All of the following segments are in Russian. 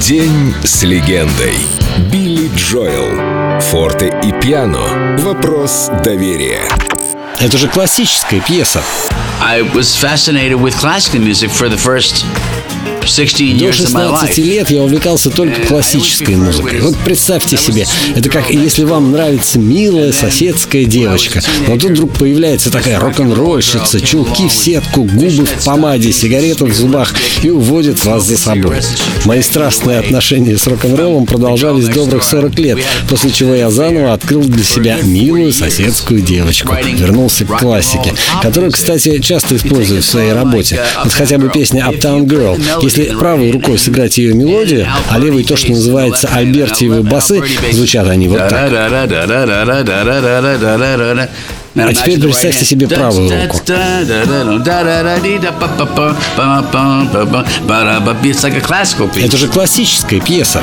День с легендой. Билли Джоэл. Форте и пиано. Вопрос доверия. Это же классическая пьеса. I was fascinated with classical music for the first 16 До years of my 16 life. лет я увлекался только классической музыкой. Вот представьте себе, это как если вам нравится милая соседская девочка, но тут вдруг появляется такая рок-н-ролльщица, чулки в сетку, губы в помаде, сигарета в зубах и уводит вас за собой. Мои страстные отношения с рок-н-роллом продолжались добрых 40 лет, после чего я заново открыл для себя милую соседскую девочку. Вернулся к классике, которую, кстати, часто использую в своей работе. Вот хотя бы песня Uptown Girl. Если правой рукой сыграть ее мелодию, а левой то, что называется альбертиевы басы, звучат они вот так. А теперь представьте себе правую руку. Это же классическая пьеса.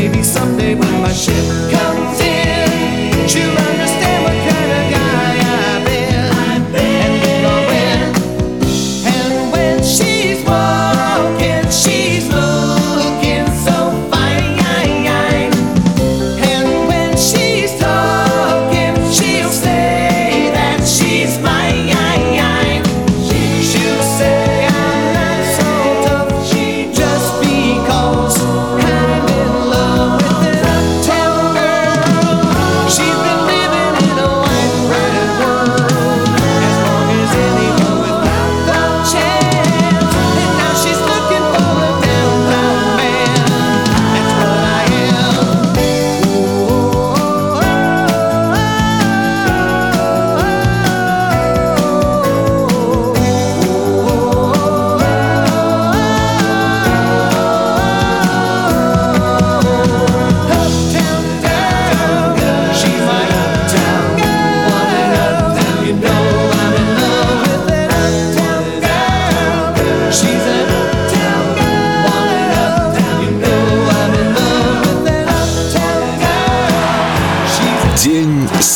Maybe someday when my ship comes in, she'll understand what kind of guy I've been, and then I'll win. And when she's walking, she's looking so fine. And when she's talking, she'll say that she's mine.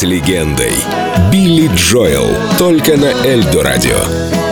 Легендой. Билли Джоэл. Только на Эльдо радио.